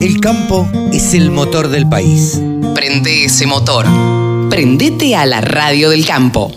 El campo es el motor del país. Prende ese motor. Prendete a la radio del campo.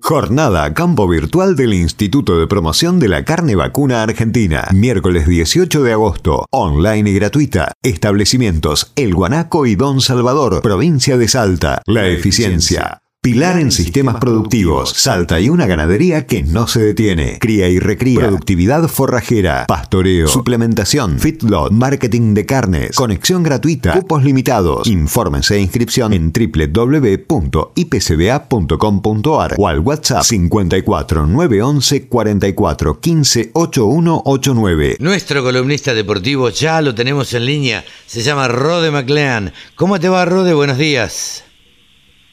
Jornada a campo virtual del Instituto de Promoción de la Carne Vacuna Argentina. Miércoles 18 de agosto. Online y gratuita. Establecimientos El Guanaco y Don Salvador, provincia de Salta. La eficiencia. Pilar en sistemas productivos. Salta y una ganadería que no se detiene. Cría y recría. Productividad forrajera. Pastoreo. Suplementación. Fitlot. Marketing de carnes. Conexión gratuita. Cupos limitados. Infórmense e inscripción en www.ipcba.com.ar o al WhatsApp 54 911 44 15 8189. Nuestro columnista deportivo ya lo tenemos en línea. Se llama Rode McLean. ¿Cómo te va, Rode? Buenos días.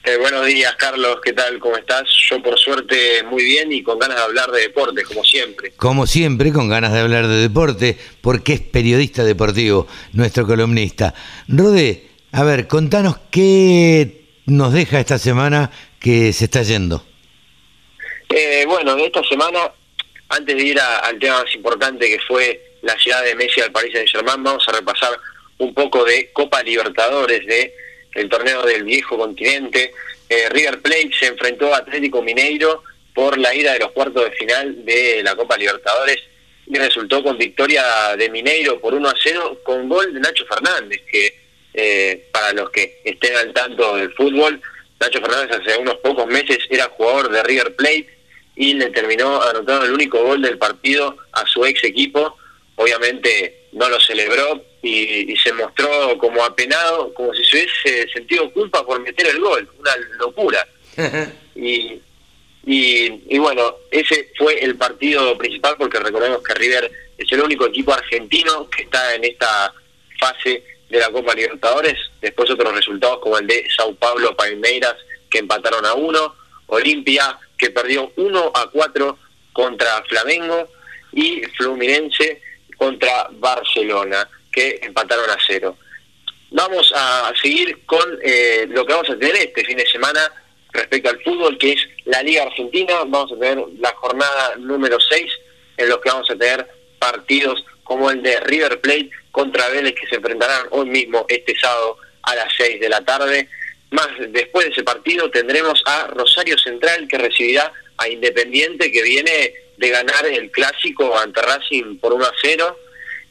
Eh, buenos días, Carlos. ¿Qué tal? ¿Cómo estás? Yo, por suerte, muy bien y con ganas de hablar de deporte, como siempre. Como siempre, con ganas de hablar de deporte, porque es periodista deportivo, nuestro columnista. Rode, a ver, contanos qué nos deja esta semana que se está yendo. Eh, bueno, esta semana, antes de ir al tema más importante que fue la ciudad de Messi al París Saint-Germain, vamos a repasar un poco de Copa Libertadores de el torneo del viejo continente. Eh, River Plate se enfrentó a Atlético Mineiro por la ida de los cuartos de final de la Copa Libertadores y resultó con victoria de Mineiro por 1 a 0 con gol de Nacho Fernández, que eh, para los que estén al tanto del fútbol, Nacho Fernández hace unos pocos meses era jugador de River Plate y le terminó anotando el único gol del partido a su ex equipo. Obviamente no lo celebró y, se mostró como apenado, como si se hubiese sentido culpa por meter el gol, una locura. y, y, bueno, ese fue el partido principal porque recordemos que River es el único equipo argentino que está en esta fase de la Copa Libertadores. Después otros resultados como el de Sao Paulo Palmeiras que empataron a uno, Olimpia que perdió 1 a 4 contra Flamengo y Fluminense contra Barcelona que empataron a cero. Vamos a seguir con eh, lo que vamos a tener este fin de semana respecto al fútbol, que es la Liga Argentina. Vamos a tener la jornada número 6, en los que vamos a tener partidos como el de River Plate contra Vélez, que se enfrentarán hoy mismo, este sábado, a las 6 de la tarde. Más después de ese partido tendremos a Rosario Central, que recibirá a Independiente, que viene de ganar el clásico ante Racing por 1 a 0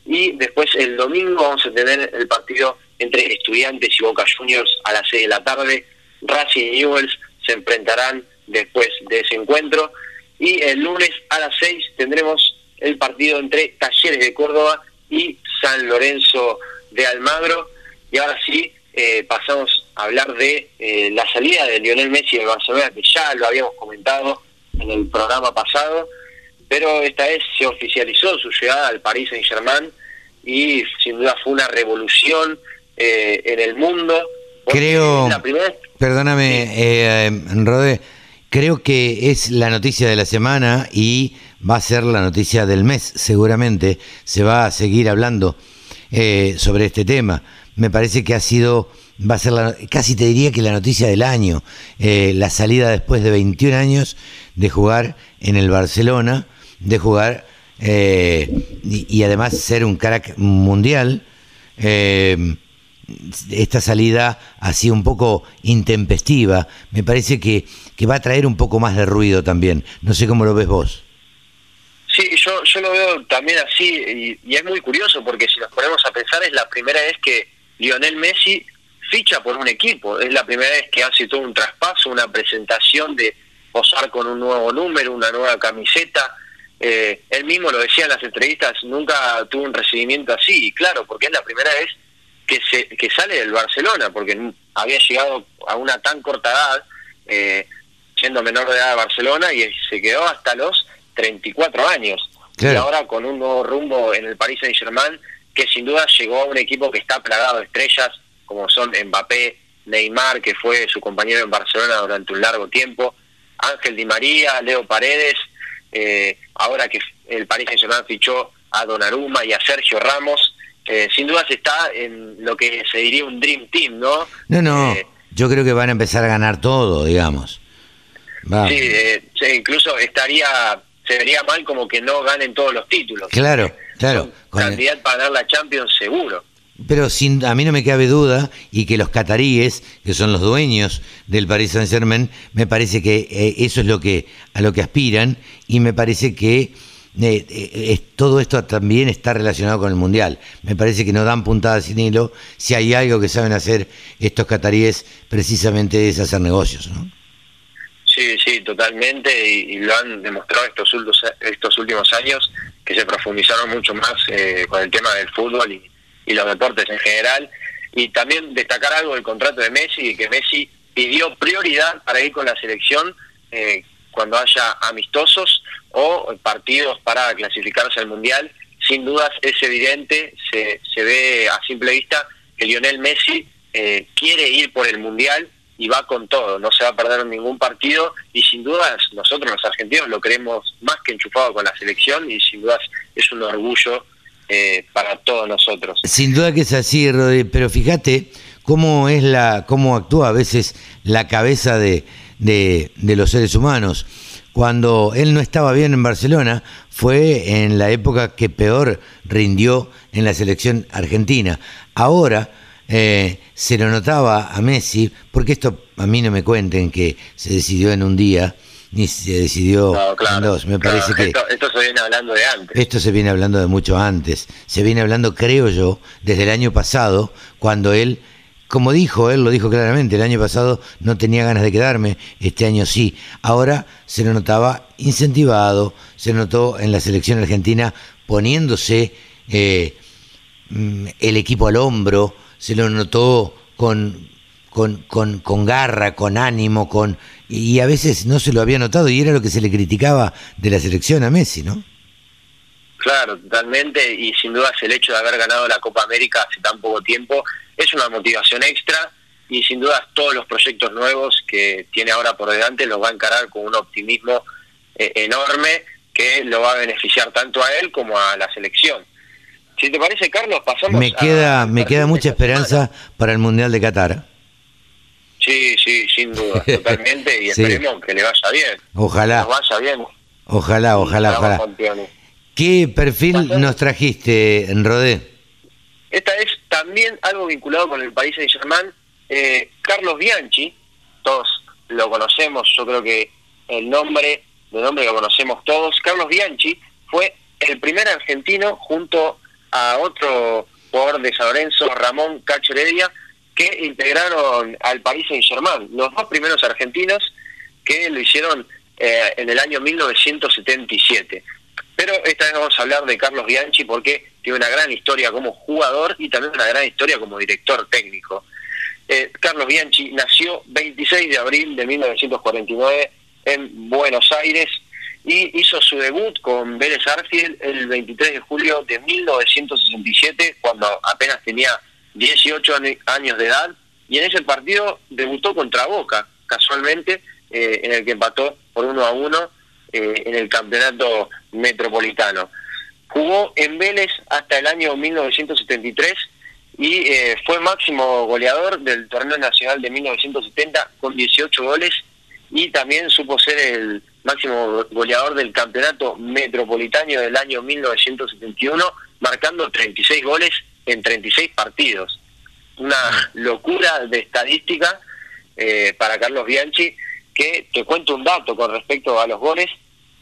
y después el domingo vamos a tener el partido entre Estudiantes y Boca Juniors a las 6 de la tarde. Racing y Newells se enfrentarán después de ese encuentro. Y el lunes a las 6 tendremos el partido entre Talleres de Córdoba y San Lorenzo de Almagro. Y ahora sí, eh, pasamos a hablar de eh, la salida de Lionel Messi de Barcelona, que ya lo habíamos comentado en el programa pasado pero esta vez se oficializó su llegada al Paris Saint Germain y sin duda fue una revolución eh, en el mundo. Creo, perdóname, eh, Rode, creo que es la noticia de la semana y va a ser la noticia del mes, seguramente. Se va a seguir hablando eh, sobre este tema. Me parece que ha sido, va a ser la, casi te diría que la noticia del año, eh, la salida después de 21 años de jugar en el Barcelona de jugar eh, y, además ser un crack mundial. Eh, esta salida sido un poco intempestiva. Me parece que, que va a traer un poco más de ruido también. No sé cómo lo ves vos. Sí, yo, yo lo veo también así y, es muy curioso porque si nos ponemos a pensar es la primera vez que Lionel Messi ficha por un equipo, es la primera vez que hace todo un traspaso, una presentación de posar con un nuevo número, una nueva camiseta, eh, él mismo lo decía en las entrevistas, nunca tuvo un recibimiento así, y claro, porque es la primera vez que, se, que sale del Barcelona, porque había llegado a una tan corta edad, eh, siendo menor de edad de Barcelona, y se quedó hasta los 34 años. Y ahora con un nuevo rumbo en el Paris Saint-Germain, que sin duda llegó a un equipo que está plagado de estrellas, como son Mbappé, Neymar, que fue su compañero en Barcelona durante un largo tiempo, Ángel Di María, Leo Paredes, eh, ahora que el Paris Saint-Germain fichó a Donnarumma y a Sergio Ramos, eh, sin duda se está en lo que se diría un Dream Team, ¿no? No, no, eh, yo creo que van a empezar a ganar todo, digamos. Sí, incluso estaría, se vería mal como que no ganen todos los títulos. Claro, claro. Son para ganar la Champions seguro. Pero sin, a mí no me cabe duda y que los cataríes, que son los dueños del Paris Saint Germain, me parece que eh, eso es lo que a lo que aspiran y me parece que eh, eh, todo esto también está relacionado con el mundial. Me parece que no dan puntadas sin hilo. Si hay algo que saben hacer estos cataríes, precisamente es hacer negocios, ¿no? Sí, sí, totalmente, y, lo han demostrado estos, estos últimos años, que se profundizaron mucho más con el tema del fútbol y, y los deportes en general. Y también destacar algo del contrato de Messi, que Messi pidió prioridad para ir con la selección eh, cuando haya amistosos o partidos para clasificarse al Mundial. Sin dudas es evidente, se, se ve a simple vista que Lionel Messi eh, quiere ir por el Mundial y va con todo, no se va a perder ningún partido y sin dudas nosotros los argentinos lo creemos más que enchufado con la selección y sin dudas es un orgullo eh, para todos nosotros. Sin duda que es así, pero fíjate cómo es la, cómo actúa a veces la cabeza de, de, los seres humanos. Cuando él no estaba bien en Barcelona, fue en la época que peor rindió en la selección argentina. Ahora eh, se lo notaba a Messi, porque esto a mí no me cuenten que se decidió en un día, ni se decidió dos. Me parece que esto, se viene hablando de antes. Esto se viene hablando de mucho antes. Se viene hablando, creo yo, desde el año pasado, cuando él, como dijo, él lo dijo claramente, el año pasado no tenía ganas de quedarme, este año sí. Ahora se lo notaba incentivado, se notó en la selección argentina poniéndose eh, mm, el equipo al hombro, se lo notó con con, con, con garra, con ánimo, con y a veces no se lo había notado y era lo que se le criticaba de la selección a Messi, ¿no? Claro, totalmente, y sin duda el hecho de haber ganado la Copa América hace tan poco tiempo es una motivación extra y sin duda todos los proyectos nuevos que tiene ahora por delante los va a encarar con un optimismo eh, enorme que lo va a beneficiar tanto a él como a la selección. Si te parece, Carlos, pasamos me queda, Me queda mucha esperanza para el Mundial de Qatar. Sí, sí, sin duda, totalmente, y esperemos que le vaya bien. Ojalá. vaya bien. Ojalá, ojalá, ojalá. ¿Qué perfil nos trajiste, en Rodé? Esta es también algo vinculado con el país de Germán. Eh, Carlos Bianchi, todos lo conocemos, yo creo que el nombre, de nombre lo conocemos todos. Carlos Bianchi fue el primer argentino junto a otro jugador de San Lorenzo, Ramón Cacho Heredia, que integraron al país Saint-Germain, los dos primeros argentinos que lo hicieron eh, en el año 1977. Pero esta vez vamos a hablar de Carlos Bianchi porque tiene una gran historia como jugador y también una gran historia como director técnico. Eh, Carlos Bianchi nació 26 de abril de 1949 en Buenos Aires y hizo su debut con Vélez Arfield el 23 de julio de 1967 cuando apenas tenía 18 años de edad, y en ese partido debutó contra Boca, casualmente, eh, en el que empató por uno a uno eh, en el campeonato metropolitano. Jugó en Vélez hasta el año 1973 y eh, fue máximo goleador del torneo nacional de 1970 con 18 goles y también supo ser el máximo goleador del campeonato metropolitano del año 1971 marcando 36 goles en 36 partidos. Una locura de estadística eh, para Carlos Bianchi, que te cuento un dato con respecto a los goles.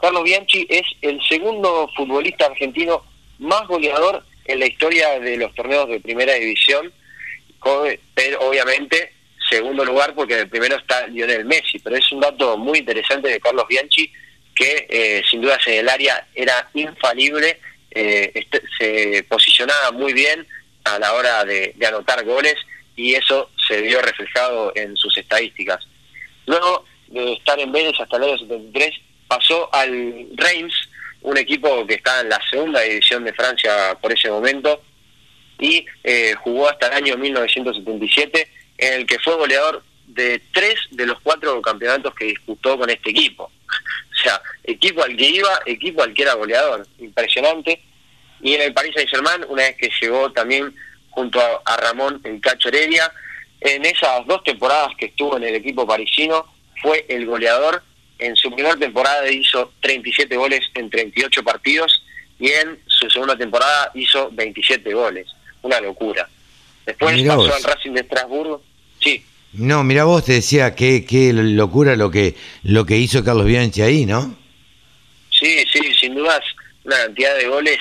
Carlos Bianchi es el segundo futbolista argentino más goleador en la historia de los torneos de primera división, pero obviamente segundo lugar porque el primero está Lionel Messi, pero es un dato muy interesante de Carlos Bianchi que eh, sin duda en el área era infalible eh, este, se posicionaba muy bien a la hora de, anotar goles y eso se vio reflejado en sus estadísticas. Luego de estar en Vélez hasta el año 73, pasó al Reims, un equipo que está en la segunda división de Francia por ese momento, y eh, jugó hasta el año 1977, en el que fue goleador de tres de los cuatro campeonatos que disputó con este equipo. O sea, equipo al que iba, equipo al que era goleador. Impresionante. Y en el Paris Saint-Germain, una vez que llegó también junto a, Ramón el Cacho Heredia, en esas dos temporadas que estuvo en el equipo parisino, fue el goleador. En su primera temporada hizo 37 goles en 38 partidos y en su segunda temporada hizo 27 goles. Una locura. Después pasó al Racing de Estrasburgo. Sí. No, mira vos, te decía qué, locura lo que, lo que hizo Carlos Bianchi ahí, ¿no? Sí, sí, sin dudas, una cantidad de goles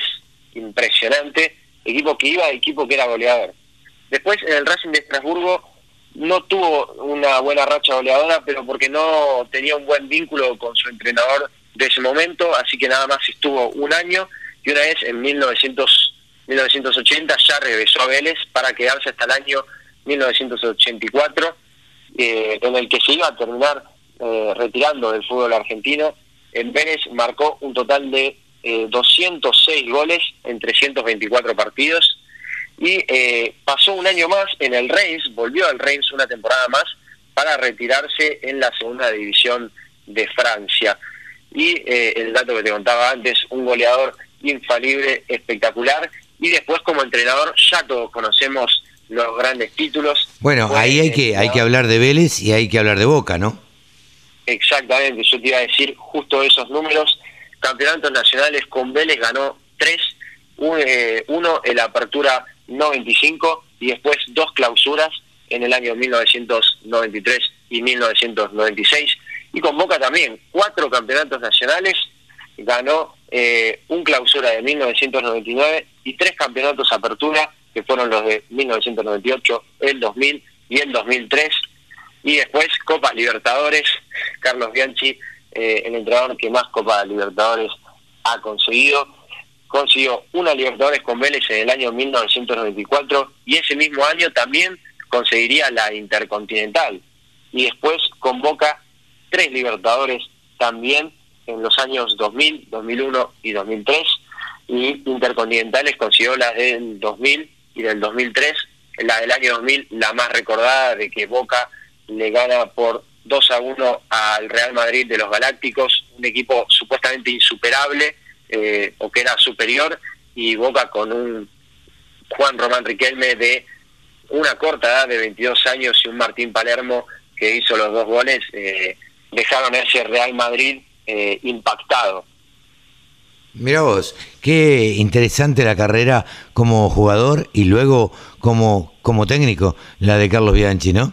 impresionante. Equipo que iba, equipo que era goleador. Después en el Racing de Estrasburgo no tuvo una buena racha goleadora, pero porque no tenía un buen vínculo con su entrenador de ese momento, así que nada más estuvo un año y una vez en 1900, 1980 ya regresó a Vélez para quedarse hasta el año 1984, eh, en el que se iba a terminar eh, retirando del fútbol argentino. En Vélez marcó un total de 206 eh, goles en 324 partidos y pasó un año más en el Reims, volvió al Reims una temporada más para retirarse en la segunda división de Francia. Y el dato que te contaba antes, un goleador infalible, espectacular, y después como entrenador ya todos conocemos los grandes títulos. Bueno, ahí hay que, hay que hablar de Vélez y hay que hablar de Boca, ¿no? Exactamente, yo te iba a decir justo esos números. Campeonatos nacionales con Vélez ganó tres, eh, uno en la apertura 95 y después dos clausuras en el año 1993 y 1996. Y con Boca también, cuatro campeonatos nacionales, ganó eh, un clausura de 1999 y tres campeonatos apertura, que fueron los de 1998, el 2000 y el 2003. Y después Copa Libertadores, Carlos Bianchi, eh, el entrenador que más Copa Libertadores ha conseguido consiguió una Libertadores con Vélez en el año 1994 y ese mismo año también conseguiría la Intercontinental. Y después convoca tres Libertadores también en los años 2000, 2001 y 2003. Y Intercontinentales consiguió las del 2000 y del 2003. La del año 2000, la más recordada de que Boca le gana por 2 a 1 al Real Madrid de los Galácticos, un equipo supuestamente insuperable eh, o que era superior, y Boca con un Juan Román Riquelme de una corta edad de 22 años y un Martín Palermo que hizo los dos goles, eh, dejaron ese Real Madrid eh, impactado. Mira vos, qué interesante la carrera como jugador y luego como, como técnico, la de Carlos Bianchi, ¿no?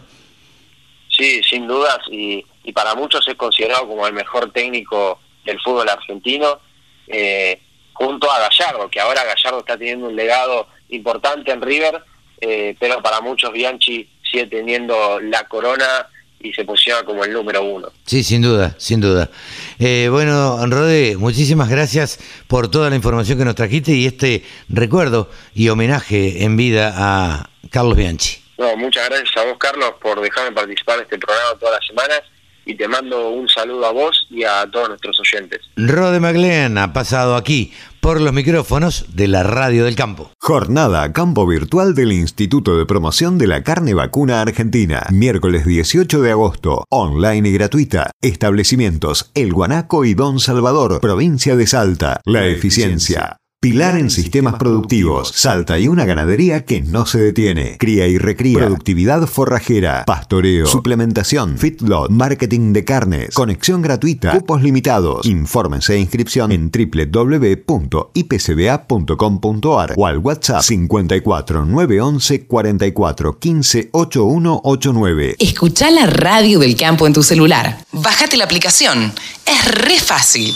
Sí, sin dudas, y, y para muchos es considerado como el mejor técnico del fútbol argentino eh, junto a Gallardo, que ahora Gallardo está teniendo un legado importante en River, eh, pero para muchos Bianchi sigue teniendo la corona y se posiciona como el número uno. Sí, sin duda, sin duda. Eh, bueno, Rode, muchísimas gracias por toda la información que nos trajiste y este recuerdo y homenaje en vida a Carlos Bianchi. No, muchas gracias a vos, Carlos, por dejarme participar en este programa todas las semanas y te mando un saludo a vos y a todos nuestros oyentes. Rode Maglean ha pasado aquí por los micrófonos de la Radio del Campo. Jornada Campo Virtual del Instituto de Promoción de la Carne Vacuna Argentina. Miércoles 18 de agosto. Online y gratuita. Establecimientos El Guanaco y Don Salvador, provincia de Salta. La eficiencia. Pilar en sistemas productivos. Salta y una ganadería que no se detiene. Cría y recría. Productividad forrajera. Pastoreo. Suplementación. Fitlot. Marketing de carnes. Conexión gratuita. Cupos limitados. Infórmense e inscripción en www.ipcba.com.ar o al WhatsApp 54 911 44 15 8189. Escucha la radio del campo en tu celular. Bájate la aplicación. Es re fácil.